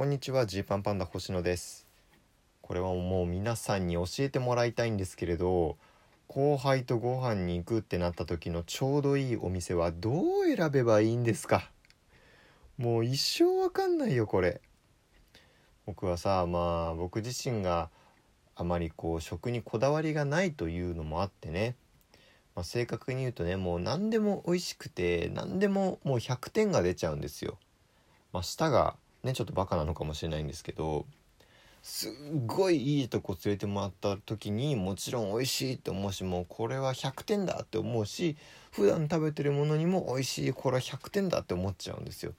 こんにちはジーパンパンダ星野です。これはもう皆さんに教えてもらいたいんですけれど後輩とご飯に行くってなった時のちょうどいいお店はどう選べばいいんですか？もう一生わかんないよこれ。僕はさまあ僕自身があまりこう食にこだわりがないというのもあってね、まあ、正確に言うとねもう何でも美味しくて何でももう100点が出ちゃうんですよ。まあ、舌がねちょっとバカなのかもしれないんですけどすっごいいいとこ連れてもらった時にもちろん美味しいって思うしもうこれは100点だって思うし普段食べてるものにも美味しいこれは100点だって思っちゃうんですよ。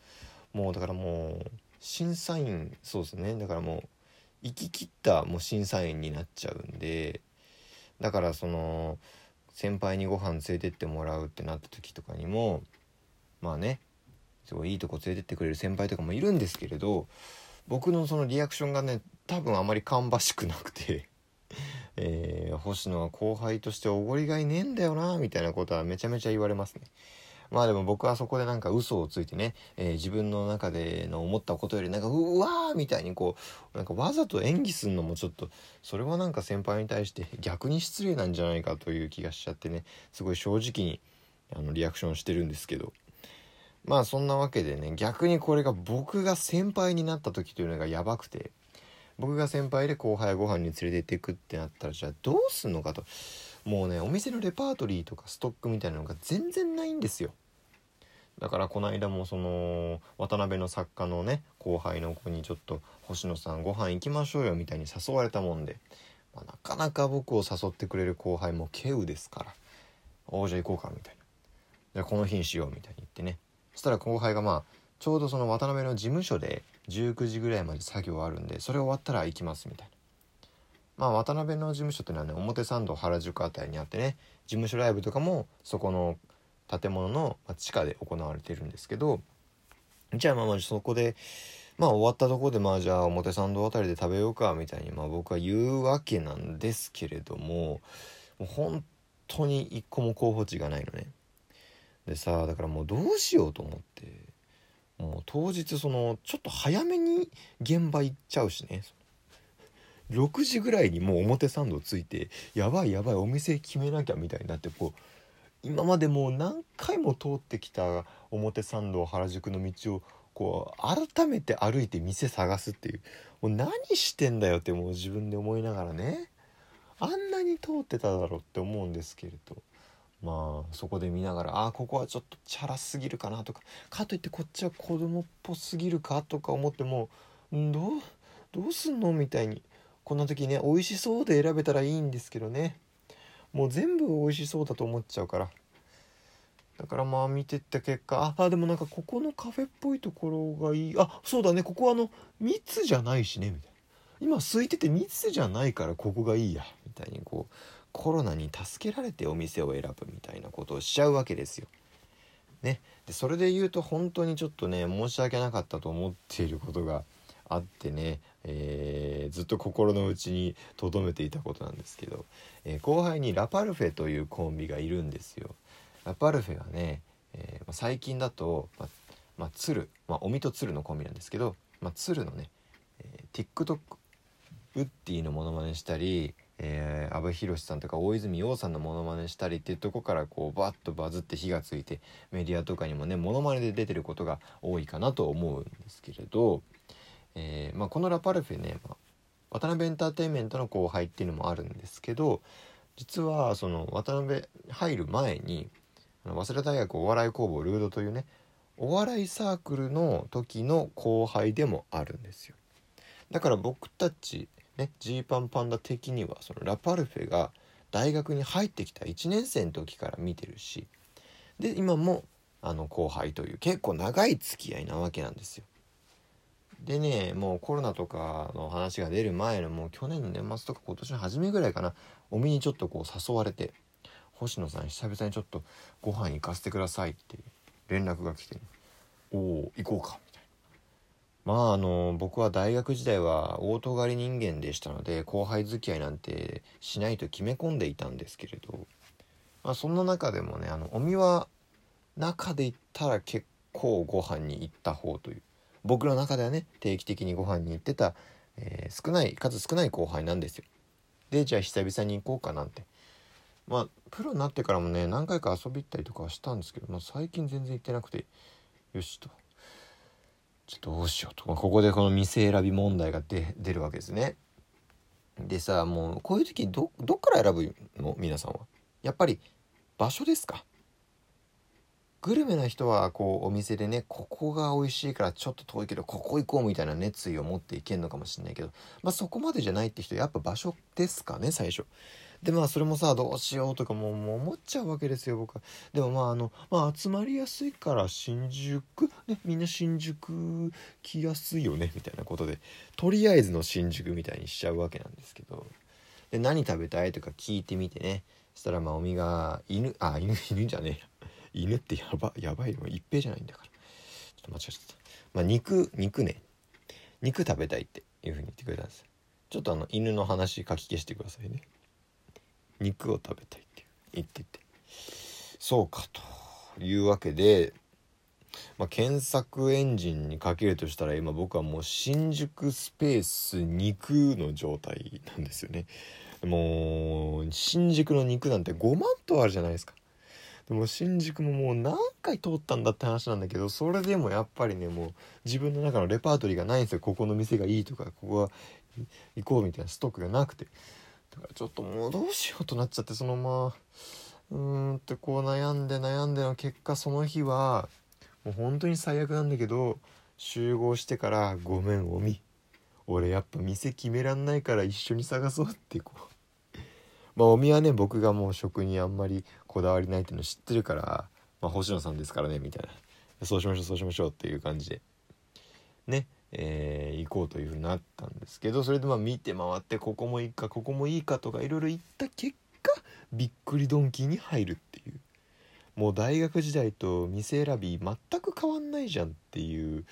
もうだからもう審査員そうですねだからもう行き切ったもう審査員になっちゃうんでだからその先輩にご飯連れてってもらうってなった時とかにもまあねすごいいいとこ連れてってくれる先輩とかもいるんですけれど僕のそのリアクションがね多分あまり芳しくなくて えー、星野は後輩としておごりがいねえんだよなみたいなことはめちゃめちゃ言われますね。まあでも僕はそこでなんか嘘をついてね、えー、自分の中での思ったことよりなんかうわーみたいにこうなんかわざと演技するのもちょっとそれはなんか先輩に対して 逆に失礼なんじゃないかという気がしちゃってねすごい正直にあのリアクションしてるんですけどまあそんなわけでね逆にこれが僕が先輩になった時というのがやばくて僕が先輩で後輩ご飯に連れて行っていくってなったらじゃあどうすんのかと。もうねお店のレパートリーとかストックみたいなのが全然ないんですよ。だからこの間もその渡辺の作家のね後輩の子にちょっと「星野さんご飯行きましょうよ」みたいに誘われたもんで、まあ、なかなか僕を誘ってくれる後輩も稀有ですから「おじゃあ行こうか」みたいな「じゃあこの日にしよう」みたいに言ってねしたら後輩がまあちょうどその渡辺の事務所で19時ぐらいまで作業あるんでそれ終わったら行きますみたいな。まあ渡辺の事務所っていうのはね表参道原宿あたりにあってね事務所ライブとかもそこの建物の地下で行われてるんですけどじゃあまあまあそこでまあ終わったとこでまあじゃあ表参道あたりで食べようかみたいにまあ僕は言うわけなんですけれどももう本当に一個も候補地がないのね。でさだからもうどうしようと思って。もう当日そのちょっと早めに現場行っちゃうしね。6時ぐらいにもう表参道着いてやばいやばいお店決めなきゃみたいになってこう今までもう何回も通ってきた表参道原宿の道をこう改めて歩いて店探すっていう。もう何してんだよってもう自分で思いながらね。あんなに通ってただろうって思うんですけれど。まあそこで見ながらああここはちょっとチャラすぎるかなとかかといってこっちは子供っぽすぎるかとか思ってもどうどうすんのみたいにこんな時ね美味しそうで選べたらいいんですけどね。もう全部美味しそうだと思っちゃうから。だからまあ見てった結果あでもなんかここのカフェっぽいところがいい。あそうだねここはあの密じゃないしねみたいな。今空いてて密じゃないからここがいいやみたいにこうコロナに助けられてお店を選ぶみたいなことをしちゃうわけですよ。ね、でそれで言うと本当にちょっとね申し訳なかったと思っていることがあってね、えー、ずっと心の内に留めていたことなんですけど、えー、後輩にラパルフェというコンビがいるんですよ。ラパルフェはね、えー、最近だと、ままあ、鶴、まあ、おみと鶴のコンビなんですけど、まあ、鶴のね、えー、TikTok ウッディのモノマネしたりえー、阿部寛さんとか大泉洋さんのモノマネしたりっていうとこからこうバッとバズって火がついてメディアとかにもねモノマネで出てることが多いかなと思うんですけれど、えー、まあ、このラパルフェね、まあ、渡辺エンターテインメントの後輩っていうのもあるんですけど実はその渡辺入る前に早稲田大学お笑い工房ルードというねお笑いサークルの時の後輩でもあるんですよ。だから僕たちねジーパンパンダ的にはそのラパルフェが大学に入ってきた1年生の時から見てるしで今もあの後輩という結構長い付き合いなわけなんですよ。でねもうコロナとかの話が出る前のもう去年の年末とか今年の初めぐらいかなお見にちょっとこう誘われて「星野さん久々にちょっとご飯行かせてください」って連絡が来て、「おお行こうか」まああの僕は大学時代は大尖り人間でしたので後輩付き合いなんてしないと決め込んでいたんですけれど、まあ、そんな中でもねあのお見は中で言ったら結構ご飯に行った方という僕の中ではね定期的にご飯に行ってた、えー、少ない数少ない後輩なんですよ。でじゃあ久々に行こうかなんてまあプロになってからもね何回か遊び行ったりとかはしたんですけど、まあ、最近全然行ってなくてよしとちょっとどうしようと、ここでこの店選び問題が出るわけですね。でさもうこういう時どどっから選ぶの？皆さんは。やっぱり場所ですかグルメな人はこうお店でねここが美味しいからちょっと遠いけどここ行こうみたいな熱意を持っていけんのかもしれないけどまあそこまでじゃないって人やっぱ場所ですかね最初。でまあそれもさどうしようとかもう思っちゃうわけですよ僕は。でもまああのまあ集まりやすいから新宿ねみんな新宿来やすいよねみたいなことでとりあえずの新宿みたいにしちゃうわけなんですけど。で何食べたいとか聞いてみてね。そしたらまあおみが犬あ犬犬じゃねえ犬ってやばやばいの一平じゃないんだから。ちょっと間違えちゃったまあ肉肉ね。肉食べたいっていうふうに言ってくれたんです。ちょっとあの犬の話書き消してくださいね。肉を食べたいって言ってて。そうかというわけで、まあ、検索エンジンにかけるとしたら今僕はもう新宿スペース肉の状態なんですよね。もう新宿の肉なんて5万頭あるじゃないですか。でも新宿ももう何回通ったんだって話なんだけどそれでもやっぱりねもう自分の中のレパートリーがないんですよ。ここの店がいいとかここは行こうみたいなストックがなくて。だからちょっともうどうしようとなっちゃってそのままうーんってこう悩んで悩んでの結果その日はもう本当に最悪なんだけど集合してから「ごめんおみ俺やっぱ店決めらんないから一緒に探そう」ってこう。まあおみはね僕がもう食にあんまりこだわりないっていうの知ってるから、まあ、星野さんですからねみたいな。そうしましょうそうしましょうっていう感じで。ね。えー、行こうというふうになったんですけどそれでまあ見て回ってここもいいかここもいいかとかいろいろ言った結果びっくりドンキーに入るっていう。もう大学時代と店選び全く変わんないじゃんっていう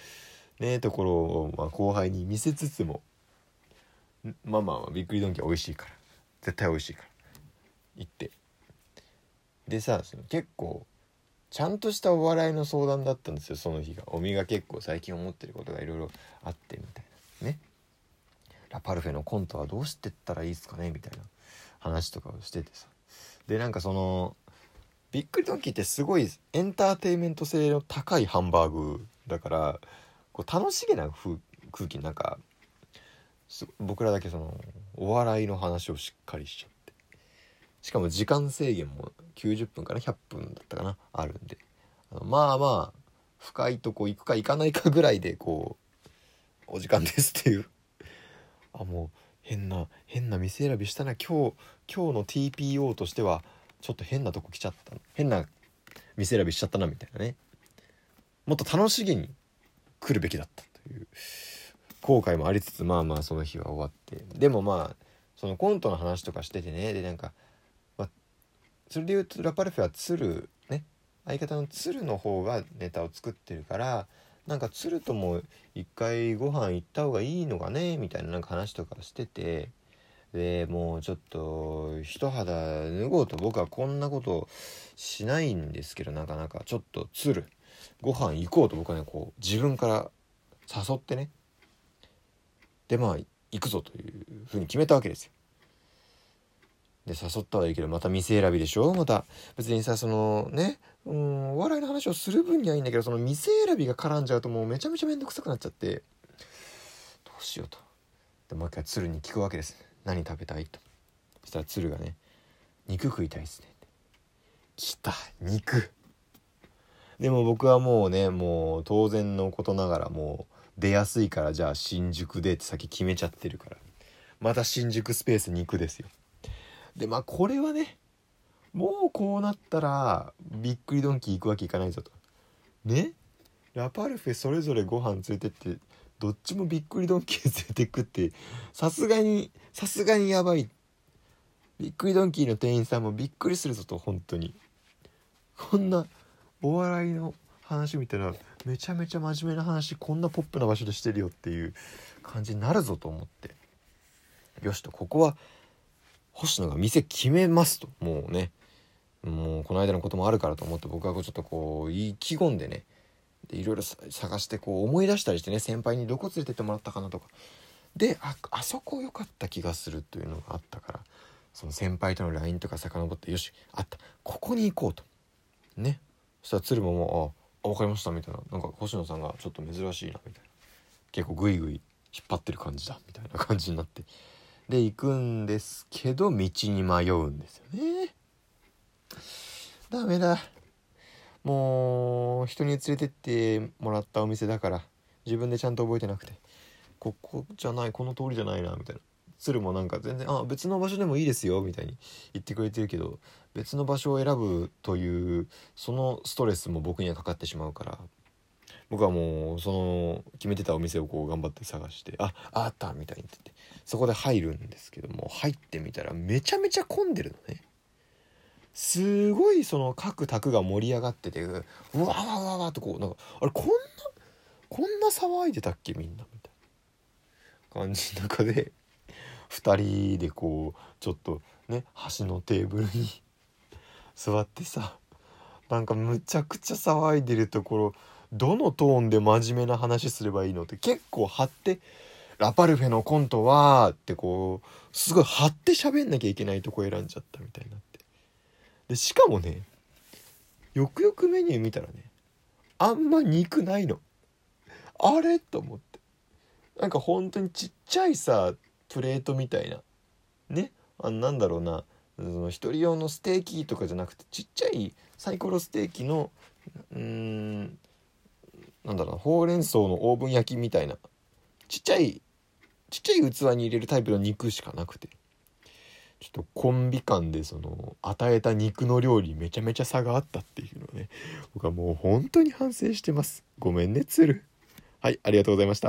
ねところをまあ後輩に見せつつもまあまあびっくりドンキー美味しいから。絶対美味しいから。行って。でさその結構ちゃんとしたお笑いの相談だったんですよその日が。おみが結構最近思ってることがいろいろあってみたいな。ね。ラパルフェのコントはどうしてったらいいですかねみたいな話とかをしててさ。でなんかそのびっくりドンキーってすごいエンターテインメント性の高いハンバーグだからこう楽しげな空気なんか僕らだけそのお笑いの話をしっかりしちゃって。しかも時間制限も90分から100分だったかなあるんで。あのまあまあ深いとこ行くか行かないかぐらいでこうお時間ですっていう。あもう変な変な店選びしたな。今日今日の TPO としてはちょっと変なとこ来ちゃった。変な店選びしちゃったなみたいなね。もっと楽しげに来るべきだったという。後悔もありつつまあまあその日は終わって。でもまあそのコントの話とかしててね。でなんかそれで言うとラパルフェは鶴ね。相方の鶴の方がネタを作ってるからなんか鶴とも一回ご飯行った方がいいのかねみたいななんか話とかしてて。でもうちょっと一肌脱ごうと僕はこんなことしないんですけどなかなか。ちょっと鶴。ご飯行こうと僕はねこう自分から誘ってね。でまあ行くぞというふうに決めたわけですよ。で誘ったはいいけどまた店選びでしょ？また。別にさそのねうんお笑いの話をする分にはいいんだけどその店選びが絡んじゃうともうめちゃめちゃ面倒くさくなっちゃって。どうしようと。でもう一回鶴に聞くわけです。何食べたいと。そしたら鶴がね肉食いたいっすね来た肉。でも僕はもうねもう当然のことながらもう出やすいからじゃあ新宿でって先決めちゃってるから。また新宿スペースに行くですよ。でまあこれはねもうこうなったらびっくりドンキー行くわけいかないぞと。ね？ラパルフェそれぞれご飯連れてってどっちもびっくりドンキー連れてくってさすがにさすがにやばい。びっくりドンキーの店員さんもびっくりするぞと本当に。こんなお笑いの話見たらめちゃめちゃ真面目な話こんなポップな場所でしてるよっていう感じになるぞと思って。よしとここは星野が店決めますと。もうね。もうこの間のこともあるからと思って僕はちょっとこう意気込んでね。でいろいろ探してこう思い出したりしてね先輩にどこ連れてってもらったかなとか。でああそこ良かった気がするというのがあったからその先輩との LINE とか遡ってよしあった。ここに行こうと。ね。そしたら鶴ももう「あ分かりました」みたいな。なんか星野さんがちょっと珍しいなみたいな。結構グイグイ引っ張ってる感じだみたいな感じになって。で行くんですけど道に迷うんですよね。ダメだ。もう人に連れてってもらったお店だから自分でちゃんと覚えてなくて。ここじゃないこの通りじゃないなみたいな。鶴もなんか全然「あ別の場所でもいいですよ」みたいに言ってくれてるけど別の場所を選ぶというそのストレスも僕にはかかってしまうから僕はもうその決めてたお店をこう頑張って探して「ああった」みたいに言ってそこで入るんですけども入ってみたらめちゃめちゃ混んでるのね。すごいその各宅が盛り上がっててうわわわわとこうなんかあれこんなこんな騒いでたっけみんなみたいな感じの中で2人でこうちょっとね端のテーブルに 座ってさなんかむちゃくちゃ騒いでるところどのトーンで真面目な話すればいいのって結構張って「ラパルフェのコントは」ってこうすごい張って喋んなきゃいけないとこ選んじゃったみたいになって。でしかもねよくよくメニュー見たらねあんま肉ないの。あれと思って。なんか本当にちっちゃいさプレートみたいな。ね？あなんだろうな。その一人用のステーキとかじゃなくてちっちゃいサイコロステーキのうーんなんだろうほうれん草のオーブン焼きみたいなちっちゃいちっちゃい器に入れるタイプの肉しかなくてちょっとコンビ間でその与えた肉の料理めちゃめちゃ差があったっていうのね僕はもう本当に反省してます。ごめんね鶴はいありがとうございました。